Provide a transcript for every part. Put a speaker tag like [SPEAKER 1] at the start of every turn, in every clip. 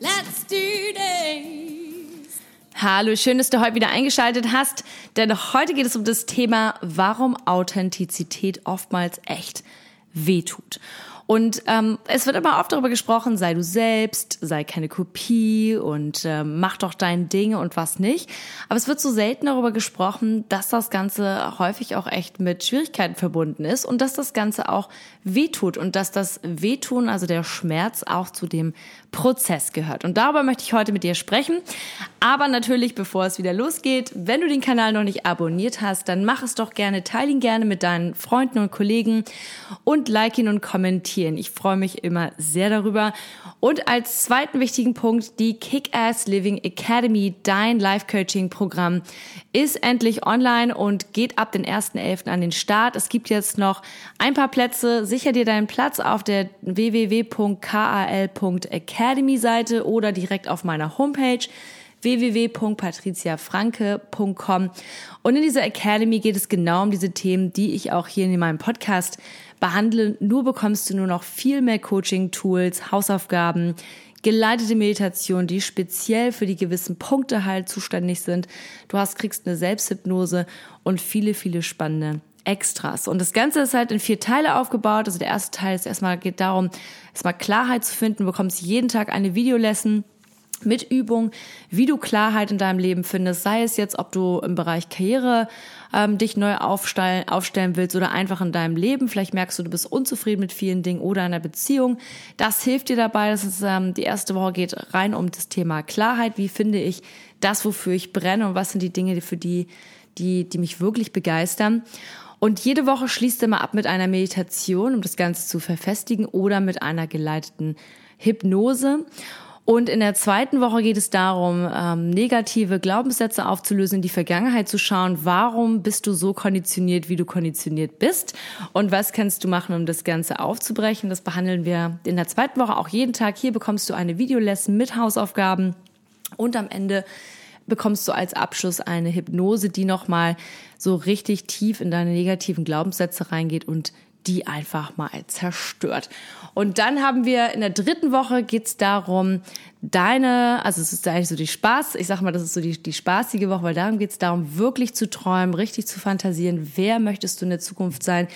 [SPEAKER 1] let's do this!
[SPEAKER 2] Hallo, schön, dass du heute wieder eingeschaltet hast, denn heute geht es um das Thema, warum Authentizität oftmals echt wehtut. Und ähm, es wird immer oft darüber gesprochen, sei du selbst, sei keine Kopie und äh, mach doch dein Ding und was nicht. Aber es wird so selten darüber gesprochen, dass das Ganze häufig auch echt mit Schwierigkeiten verbunden ist und dass das Ganze auch wehtut und dass das Wehtun, also der Schmerz, auch zu dem Prozess gehört. Und darüber möchte ich heute mit dir sprechen. Aber natürlich, bevor es wieder losgeht, wenn du den Kanal noch nicht abonniert hast, dann mach es doch gerne, teile ihn gerne mit deinen Freunden und Kollegen und like ihn und kommentieren. Ich freue mich immer sehr darüber. Und als zweiten wichtigen Punkt, die Kick-Ass Living Academy, dein Life-Coaching-Programm, ist endlich online und geht ab den 1.11. an den Start. Es gibt jetzt noch ein paar Plätze. Sicher dir deinen Platz auf der www.kal.academy-Seite oder direkt auf meiner Homepage www.patriziafranke.com. Und in dieser Academy geht es genau um diese Themen, die ich auch hier in meinem Podcast behandle. Nur bekommst du nur noch viel mehr Coaching-Tools, Hausaufgaben, geleitete Meditation, die speziell für die gewissen Punkte halt zuständig sind. Du hast, kriegst eine Selbsthypnose und viele, viele spannende Extras. Und das Ganze ist halt in vier Teile aufgebaut. Also der erste Teil ist erstmal, geht darum, erstmal Klarheit zu finden. Du bekommst jeden Tag eine Videolesson mit Übung, wie du Klarheit in deinem Leben findest, sei es jetzt, ob du im Bereich Karriere ähm, dich neu aufstellen, aufstellen willst oder einfach in deinem Leben. Vielleicht merkst du, du bist unzufrieden mit vielen Dingen oder in einer Beziehung. Das hilft dir dabei. Das ist ähm, die erste Woche geht rein um das Thema Klarheit. Wie finde ich das, wofür ich brenne und was sind die Dinge, für die, die, die mich wirklich begeistern? Und jede Woche schließt immer ab mit einer Meditation, um das Ganze zu verfestigen oder mit einer geleiteten Hypnose. Und in der zweiten Woche geht es darum, ähm, negative Glaubenssätze aufzulösen, in die Vergangenheit zu schauen, warum bist du so konditioniert, wie du konditioniert bist und was kannst du machen, um das Ganze aufzubrechen. Das behandeln wir in der zweiten Woche auch jeden Tag. Hier bekommst du eine Videolesson mit Hausaufgaben und am Ende bekommst du als Abschluss eine Hypnose, die nochmal so richtig tief in deine negativen Glaubenssätze reingeht und die einfach mal zerstört. Und dann haben wir in der dritten Woche geht's darum, deine, also es ist eigentlich so die Spaß, ich sag mal, das ist so die, die spaßige Woche, weil darum geht's darum, wirklich zu träumen, richtig zu fantasieren, wer möchtest du in der Zukunft sein,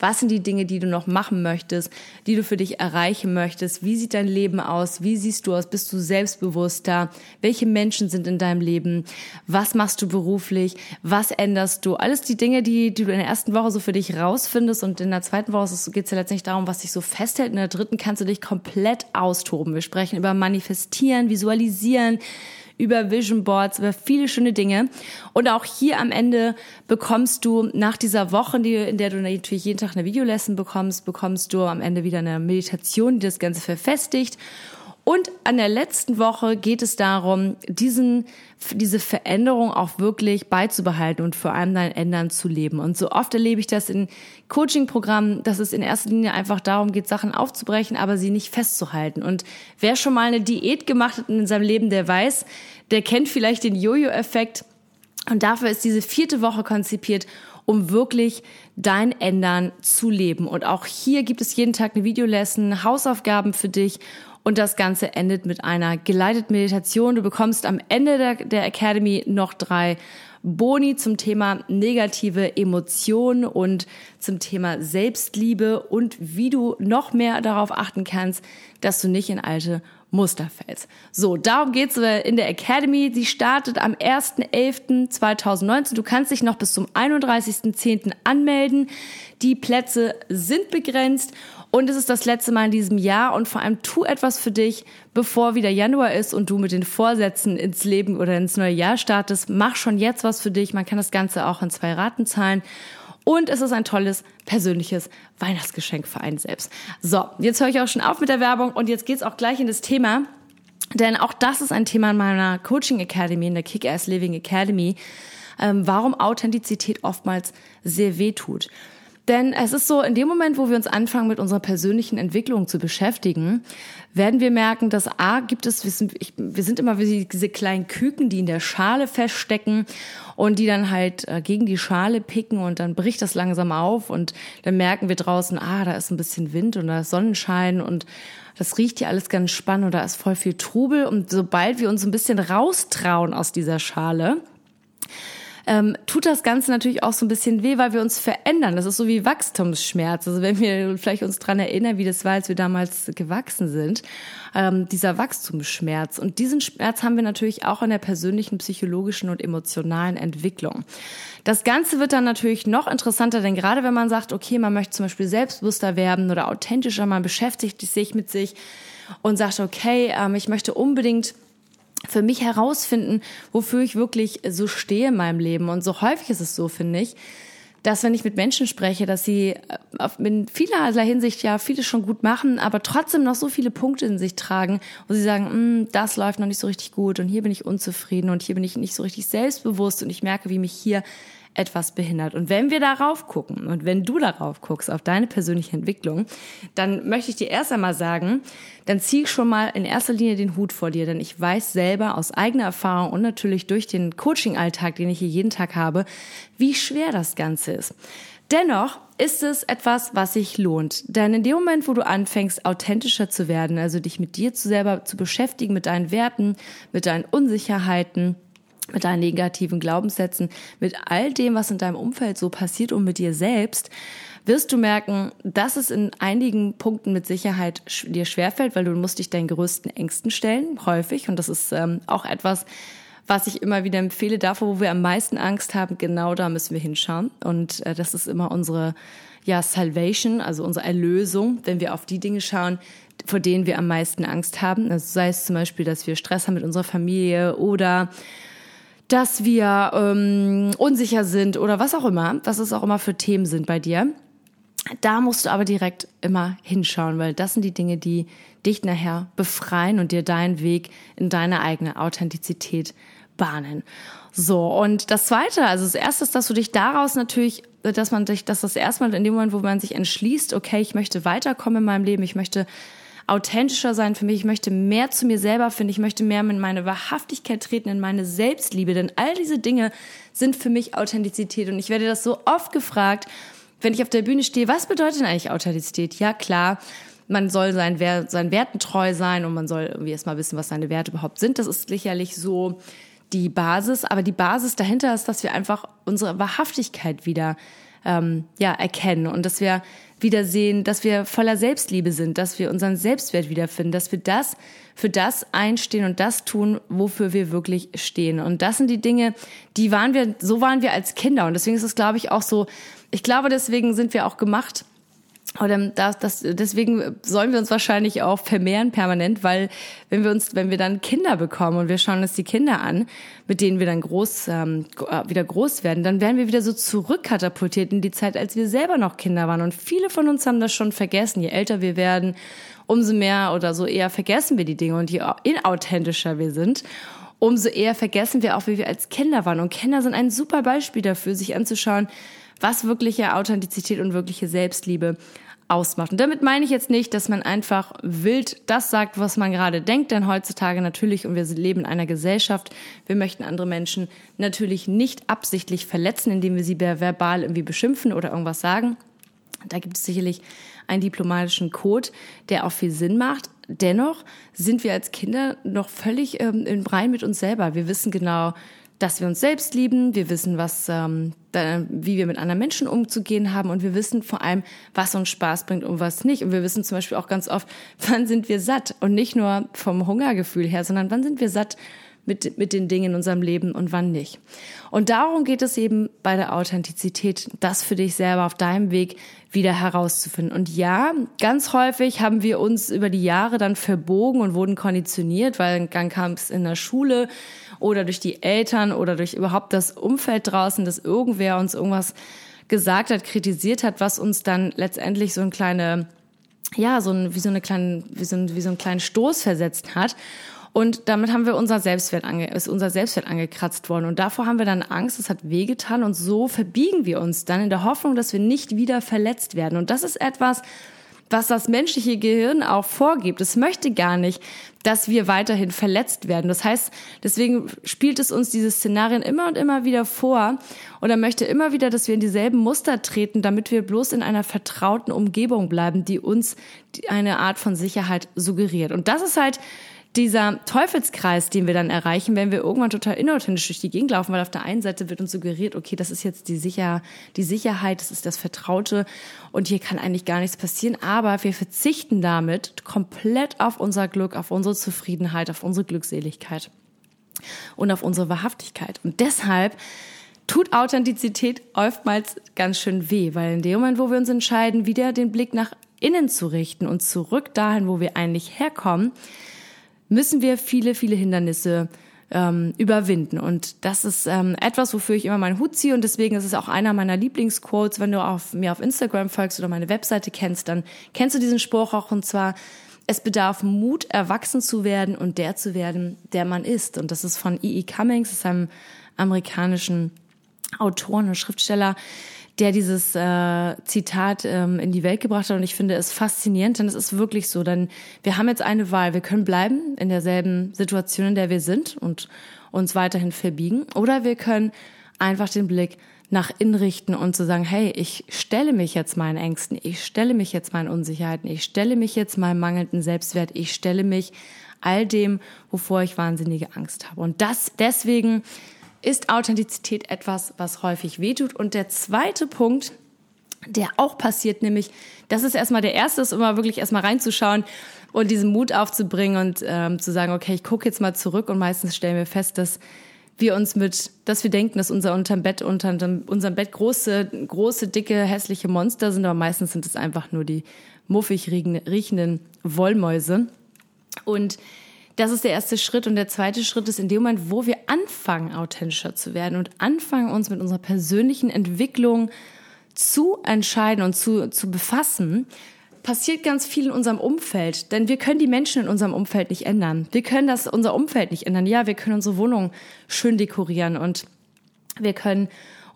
[SPEAKER 2] was sind die Dinge, die du noch machen möchtest, die du für dich erreichen möchtest? Wie sieht dein Leben aus? Wie siehst du aus? Bist du selbstbewusster? Welche Menschen sind in deinem Leben? Was machst du beruflich? Was änderst du? Alles die Dinge, die, die du in der ersten Woche so für dich rausfindest und in der zweiten Woche geht es ja letztendlich darum, was dich so festhält. In der dritten kannst du dich komplett austoben. Wir sprechen über Manifestieren, Visualisieren, über Vision Boards, über viele schöne Dinge. Und auch hier am Ende bekommst du nach dieser Woche, in der du natürlich jeden Tag eine Videolesson bekommst, bekommst du am Ende wieder eine Meditation, die das Ganze verfestigt. Und an der letzten Woche geht es darum, diesen, diese Veränderung auch wirklich beizubehalten und vor allem dein Ändern zu leben. Und so oft erlebe ich das in Coaching-Programmen, dass es in erster Linie einfach darum geht, Sachen aufzubrechen, aber sie nicht festzuhalten. Und wer schon mal eine Diät gemacht hat in seinem Leben, der weiß, der kennt vielleicht den Jojo-Effekt. Und dafür ist diese vierte Woche konzipiert, um wirklich dein Ändern zu leben. Und auch hier gibt es jeden Tag eine Videolesson, Hausaufgaben für dich und das Ganze endet mit einer geleiteten Meditation. Du bekommst am Ende der, der Academy noch drei Boni zum Thema negative Emotionen und zum Thema Selbstliebe und wie du noch mehr darauf achten kannst, dass du nicht in alte Muster fällst. So, darum geht's in der Academy. Sie startet am 1.11.2019. Du kannst dich noch bis zum 31.10. anmelden. Die Plätze sind begrenzt und es ist das letzte Mal in diesem Jahr und vor allem tu etwas für dich, bevor wieder Januar ist und du mit den Vorsätzen ins Leben oder ins neue Jahr startest. Mach schon jetzt was für dich. Man kann das Ganze auch in zwei Raten zahlen. Und es ist ein tolles persönliches Weihnachtsgeschenk für einen selbst. So, jetzt höre ich auch schon auf mit der Werbung und jetzt geht's auch gleich in das Thema. Denn auch das ist ein Thema in meiner Coaching Academy, in der Kick-Ass Living Academy, ähm, warum Authentizität oftmals sehr weh tut. Denn es ist so, in dem Moment, wo wir uns anfangen, mit unserer persönlichen Entwicklung zu beschäftigen, werden wir merken, dass A, gibt es, wir sind, ich, wir sind immer wie diese kleinen Küken, die in der Schale feststecken und die dann halt äh, gegen die Schale picken und dann bricht das langsam auf und dann merken wir draußen, ah, da ist ein bisschen Wind und da ist Sonnenschein und das riecht ja alles ganz spannend und da ist voll viel Trubel. Und sobald wir uns ein bisschen raustrauen aus dieser Schale, ähm, tut das Ganze natürlich auch so ein bisschen weh, weil wir uns verändern. Das ist so wie Wachstumsschmerz. Also wenn wir vielleicht uns dran erinnern, wie das war, als wir damals gewachsen sind, ähm, dieser Wachstumsschmerz. Und diesen Schmerz haben wir natürlich auch in der persönlichen, psychologischen und emotionalen Entwicklung. Das Ganze wird dann natürlich noch interessanter, denn gerade wenn man sagt, okay, man möchte zum Beispiel selbstbewusster werden oder authentischer, man beschäftigt sich mit sich und sagt, okay, ähm, ich möchte unbedingt für mich herausfinden, wofür ich wirklich so stehe in meinem Leben. Und so häufig ist es so, finde ich, dass wenn ich mit Menschen spreche, dass sie äh, in vielerlei Hinsicht ja vieles schon gut machen, aber trotzdem noch so viele Punkte in sich tragen, wo sie sagen, hm, das läuft noch nicht so richtig gut und hier bin ich unzufrieden und hier bin ich nicht so richtig selbstbewusst und ich merke, wie mich hier etwas behindert. Und wenn wir darauf gucken und wenn du darauf guckst, auf deine persönliche Entwicklung, dann möchte ich dir erst einmal sagen, dann zieh ich schon mal in erster Linie den Hut vor dir, denn ich weiß selber aus eigener Erfahrung und natürlich durch den Coaching-Alltag, den ich hier jeden Tag habe, wie schwer das Ganze ist. Dennoch ist es etwas, was sich lohnt. Denn in dem Moment, wo du anfängst, authentischer zu werden, also dich mit dir zu selber zu beschäftigen, mit deinen Werten, mit deinen Unsicherheiten, mit deinen negativen Glaubenssätzen, mit all dem, was in deinem Umfeld so passiert und mit dir selbst, wirst du merken, dass es in einigen Punkten mit Sicherheit dir schwerfällt, weil du musst dich deinen größten Ängsten stellen, häufig. Und das ist ähm, auch etwas, was ich immer wieder empfehle, davor, wo wir am meisten Angst haben, genau da müssen wir hinschauen. Und äh, das ist immer unsere ja, Salvation, also unsere Erlösung, wenn wir auf die Dinge schauen, vor denen wir am meisten Angst haben. Also sei es zum Beispiel, dass wir Stress haben mit unserer Familie oder dass wir ähm, unsicher sind oder was auch immer, was es auch immer für Themen sind bei dir. Da musst du aber direkt immer hinschauen, weil das sind die Dinge, die dich nachher befreien und dir deinen Weg in deine eigene Authentizität bahnen. So, und das zweite, also das erste ist, dass du dich daraus natürlich, dass man dich, dass das erstmal in dem Moment, wo man sich entschließt, okay, ich möchte weiterkommen in meinem Leben, ich möchte authentischer sein für mich. Ich möchte mehr zu mir selber finden. Ich möchte mehr in meine Wahrhaftigkeit treten, in meine Selbstliebe. Denn all diese Dinge sind für mich Authentizität. Und ich werde das so oft gefragt, wenn ich auf der Bühne stehe, was bedeutet eigentlich Authentizität? Ja, klar. Man soll sein, seinen Werten treu sein und man soll irgendwie erstmal wissen, was seine Werte überhaupt sind. Das ist sicherlich so die Basis. Aber die Basis dahinter ist, dass wir einfach unsere Wahrhaftigkeit wieder ähm, ja, erkennen und dass wir wieder sehen, dass wir voller Selbstliebe sind, dass wir unseren Selbstwert wiederfinden, dass wir das für das einstehen und das tun, wofür wir wirklich stehen. Und das sind die Dinge, die waren wir, so waren wir als Kinder. Und deswegen ist es, glaube ich, auch so, ich glaube, deswegen sind wir auch gemacht, oder das, das, deswegen sollen wir uns wahrscheinlich auch vermehren permanent, weil wenn wir uns, wenn wir dann Kinder bekommen und wir schauen uns die Kinder an, mit denen wir dann groß ähm, äh, wieder groß werden, dann werden wir wieder so zurückkatapultiert in die Zeit, als wir selber noch Kinder waren. Und viele von uns haben das schon vergessen. Je älter wir werden, umso mehr oder so eher vergessen wir die Dinge und je inauthentischer wir sind umso eher vergessen wir auch, wie wir als Kinder waren. Und Kinder sind ein super Beispiel dafür, sich anzuschauen, was wirkliche Authentizität und wirkliche Selbstliebe ausmacht. Und damit meine ich jetzt nicht, dass man einfach wild das sagt, was man gerade denkt, denn heutzutage natürlich, und wir leben in einer Gesellschaft, wir möchten andere Menschen natürlich nicht absichtlich verletzen, indem wir sie verbal irgendwie beschimpfen oder irgendwas sagen. Da gibt es sicherlich einen diplomatischen Code, der auch viel Sinn macht. Dennoch sind wir als Kinder noch völlig ähm, im Rein mit uns selber. Wir wissen genau, dass wir uns selbst lieben, wir wissen, was, ähm, da, wie wir mit anderen Menschen umzugehen haben und wir wissen vor allem, was uns Spaß bringt und was nicht. Und wir wissen zum Beispiel auch ganz oft, wann sind wir satt und nicht nur vom Hungergefühl her, sondern wann sind wir satt mit, mit den Dingen in unserem Leben und wann nicht. Und darum geht es eben bei der Authentizität, das für dich selber auf deinem Weg wieder herauszufinden. Und ja, ganz häufig haben wir uns über die Jahre dann verbogen und wurden konditioniert, weil dann kam es in der Schule oder durch die Eltern oder durch überhaupt das Umfeld draußen, dass irgendwer uns irgendwas gesagt hat, kritisiert hat, was uns dann letztendlich so ein kleine ja, so ein, wie so eine kleine, wie so ein, wie so ein kleinen Stoß versetzt hat. Und damit haben wir unser Selbstwert ange ist unser Selbstwert angekratzt worden. Und davor haben wir dann Angst, es hat wehgetan. Und so verbiegen wir uns dann in der Hoffnung, dass wir nicht wieder verletzt werden. Und das ist etwas, was das menschliche Gehirn auch vorgibt. Es möchte gar nicht, dass wir weiterhin verletzt werden. Das heißt, deswegen spielt es uns diese Szenarien immer und immer wieder vor und er möchte immer wieder, dass wir in dieselben Muster treten, damit wir bloß in einer vertrauten Umgebung bleiben, die uns eine Art von Sicherheit suggeriert. Und das ist halt dieser Teufelskreis, den wir dann erreichen, wenn wir irgendwann total inauthentisch durch die Gegend laufen, weil auf der einen Seite wird uns suggeriert, okay, das ist jetzt die, Sicher die Sicherheit, das ist das Vertraute und hier kann eigentlich gar nichts passieren, aber wir verzichten damit komplett auf unser Glück, auf unsere Zufriedenheit, auf unsere Glückseligkeit und auf unsere Wahrhaftigkeit. Und deshalb tut Authentizität oftmals ganz schön weh, weil in dem Moment, wo wir uns entscheiden, wieder den Blick nach innen zu richten und zurück dahin, wo wir eigentlich herkommen, müssen wir viele, viele Hindernisse ähm, überwinden. Und das ist ähm, etwas, wofür ich immer meinen Hut ziehe. Und deswegen ist es auch einer meiner Lieblingsquotes. Wenn du auf, mir auf Instagram folgst oder meine Webseite kennst, dann kennst du diesen Spruch auch. Und zwar, es bedarf Mut, erwachsen zu werden und der zu werden, der man ist. Und das ist von E.E. E. Cummings, das ist einem amerikanischen Autoren und Schriftsteller, der dieses äh, Zitat ähm, in die Welt gebracht hat. Und ich finde es faszinierend, denn es ist wirklich so. Denn wir haben jetzt eine Wahl. Wir können bleiben in derselben Situation, in der wir sind und uns weiterhin verbiegen. Oder wir können einfach den Blick nach innen richten und zu sagen, hey, ich stelle mich jetzt meinen Ängsten, ich stelle mich jetzt meinen Unsicherheiten, ich stelle mich jetzt meinem mangelnden Selbstwert, ich stelle mich all dem, wovor ich wahnsinnige Angst habe. Und das deswegen ist Authentizität etwas, was häufig wehtut. Und der zweite Punkt, der auch passiert, nämlich, das ist erstmal der erste, ist immer wirklich erstmal reinzuschauen und diesen Mut aufzubringen und ähm, zu sagen, okay, ich gucke jetzt mal zurück und meistens stellen wir fest, dass wir uns mit, dass wir denken, dass unser unterm Bett, unter unserem Bett große, große, dicke, hässliche Monster sind, aber meistens sind es einfach nur die muffig riechenden Wollmäuse. Und das ist der erste Schritt. Und der zweite Schritt ist in dem Moment, wo wir anfangen, authentischer zu werden und anfangen, uns mit unserer persönlichen Entwicklung zu entscheiden und zu, zu befassen, passiert ganz viel in unserem Umfeld. Denn wir können die Menschen in unserem Umfeld nicht ändern. Wir können das, unser Umfeld nicht ändern. Ja, wir können unsere Wohnung schön dekorieren und wir können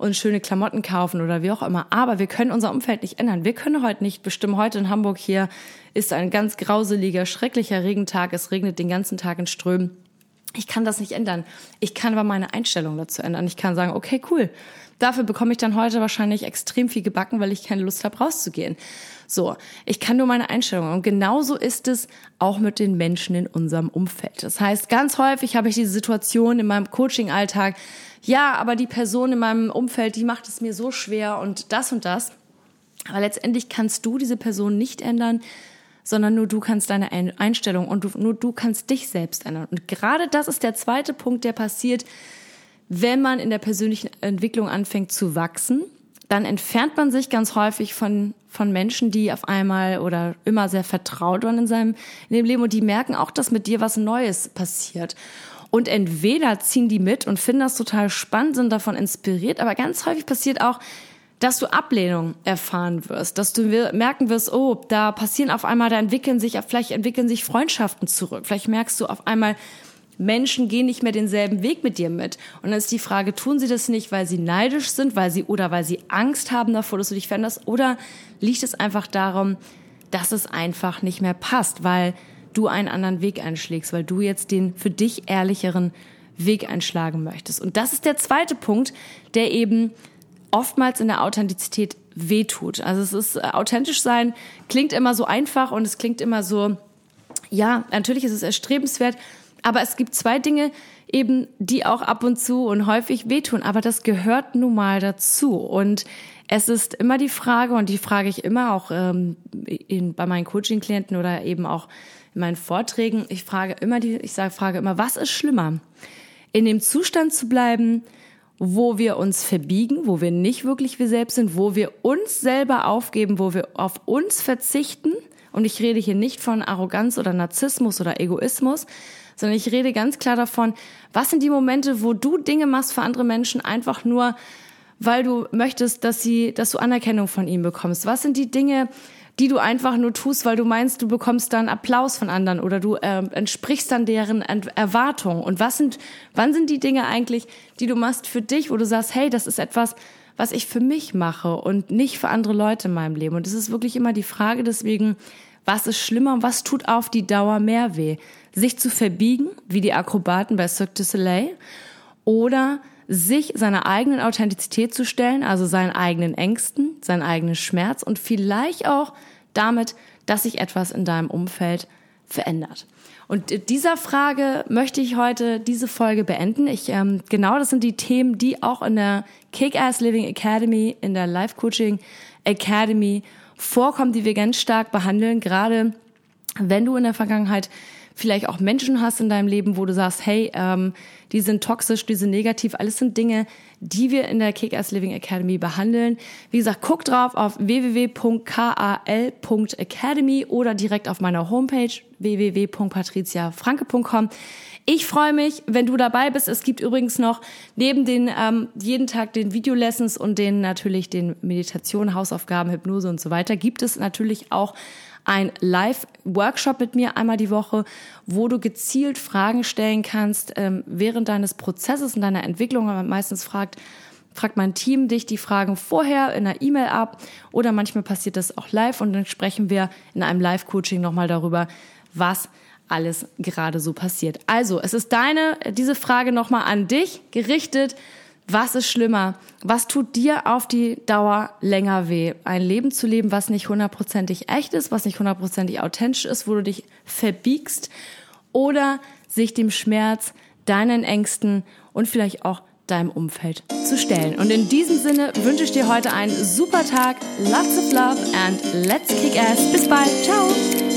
[SPEAKER 2] uns schöne Klamotten kaufen oder wie auch immer. Aber wir können unser Umfeld nicht ändern. Wir können heute nicht bestimmen, heute in Hamburg hier ist ein ganz grauseliger, schrecklicher Regentag. Es regnet den ganzen Tag in Strömen. Ich kann das nicht ändern. Ich kann aber meine Einstellung dazu ändern. Ich kann sagen, okay, cool. Dafür bekomme ich dann heute wahrscheinlich extrem viel gebacken, weil ich keine Lust habe, rauszugehen. So, ich kann nur meine Einstellung. Und genauso ist es auch mit den Menschen in unserem Umfeld. Das heißt, ganz häufig habe ich diese Situation in meinem Coaching-Alltag, ja, aber die Person in meinem Umfeld, die macht es mir so schwer und das und das. Aber letztendlich kannst du diese Person nicht ändern, sondern nur du kannst deine Einstellung und du, nur du kannst dich selbst ändern. Und gerade das ist der zweite Punkt, der passiert, wenn man in der persönlichen Entwicklung anfängt zu wachsen. Dann entfernt man sich ganz häufig von, von Menschen, die auf einmal oder immer sehr vertraut waren in seinem in dem Leben und die merken auch, dass mit dir was Neues passiert. Und entweder ziehen die mit und finden das total spannend, sind davon inspiriert, aber ganz häufig passiert auch, dass du Ablehnung erfahren wirst, dass du merken wirst, oh, da passieren auf einmal, da entwickeln sich, vielleicht entwickeln sich Freundschaften zurück. Vielleicht merkst du auf einmal, Menschen gehen nicht mehr denselben Weg mit dir mit. Und dann ist die Frage, tun sie das nicht, weil sie neidisch sind, weil sie oder weil sie Angst haben davor, dass du dich veränderst, oder liegt es einfach darum, dass es einfach nicht mehr passt, weil du einen anderen Weg einschlägst, weil du jetzt den für dich ehrlicheren Weg einschlagen möchtest. Und das ist der zweite Punkt, der eben oftmals in der Authentizität wehtut. Also es ist äh, authentisch sein, klingt immer so einfach und es klingt immer so, ja, natürlich ist es erstrebenswert, aber es gibt zwei Dinge eben, die auch ab und zu und häufig wehtun, aber das gehört nun mal dazu. Und es ist immer die Frage, und die frage ich immer auch ähm, in, bei meinen Coaching-Klienten oder eben auch in meinen Vorträgen, ich frage immer die, ich sage, frage immer, was ist schlimmer? In dem Zustand zu bleiben, wo wir uns verbiegen, wo wir nicht wirklich wir selbst sind, wo wir uns selber aufgeben, wo wir auf uns verzichten. Und ich rede hier nicht von Arroganz oder Narzissmus oder Egoismus, sondern ich rede ganz klar davon, was sind die Momente, wo du Dinge machst für andere Menschen einfach nur, weil du möchtest, dass sie, dass du Anerkennung von ihnen bekommst. Was sind die Dinge, die du einfach nur tust, weil du meinst, du bekommst dann Applaus von anderen oder du äh, entsprichst dann deren Erwartungen. Und was sind, wann sind die Dinge eigentlich, die du machst für dich, wo du sagst, hey, das ist etwas, was ich für mich mache und nicht für andere Leute in meinem Leben. Und es ist wirklich immer die Frage deswegen, was ist schlimmer und was tut auf die Dauer mehr weh? Sich zu verbiegen, wie die Akrobaten bei Cirque du Soleil, oder sich seiner eigenen Authentizität zu stellen, also seinen eigenen Ängsten, seinen eigenen Schmerz und vielleicht auch damit, dass sich etwas in deinem Umfeld verändert. Und dieser Frage möchte ich heute diese Folge beenden. Ich ähm, genau, das sind die Themen, die auch in der Kick-Ass Living Academy, in der Life Coaching Academy vorkommen, die wir ganz stark behandeln. Gerade wenn du in der Vergangenheit vielleicht auch Menschen hast in deinem Leben, wo du sagst, hey, ähm, die sind toxisch, die sind negativ, alles sind Dinge, die wir in der Kick-Ass Living Academy behandeln. Wie gesagt, guck drauf auf www.kal.academy oder direkt auf meiner Homepage www.patriziafranke.com. Ich freue mich, wenn du dabei bist. Es gibt übrigens noch neben den ähm, jeden Tag den Videolessons und den natürlich den Meditation, Hausaufgaben, Hypnose und so weiter, gibt es natürlich auch ein Live-Workshop mit mir einmal die Woche, wo du gezielt Fragen stellen kannst ähm, während deines Prozesses und deiner Entwicklung. Aber meistens fragt fragt mein Team dich die Fragen vorher in einer E-Mail ab oder manchmal passiert das auch live und dann sprechen wir in einem Live-Coaching nochmal darüber, was alles gerade so passiert. Also, es ist deine, diese Frage nochmal an dich gerichtet. Was ist schlimmer? Was tut dir auf die Dauer länger weh? Ein Leben zu leben, was nicht hundertprozentig echt ist, was nicht hundertprozentig authentisch ist, wo du dich verbiegst oder sich dem Schmerz, deinen Ängsten und vielleicht auch deinem Umfeld zu stellen. Und in diesem Sinne wünsche ich dir heute einen super Tag, lots of love and let's kick ass. Bis bald. Ciao.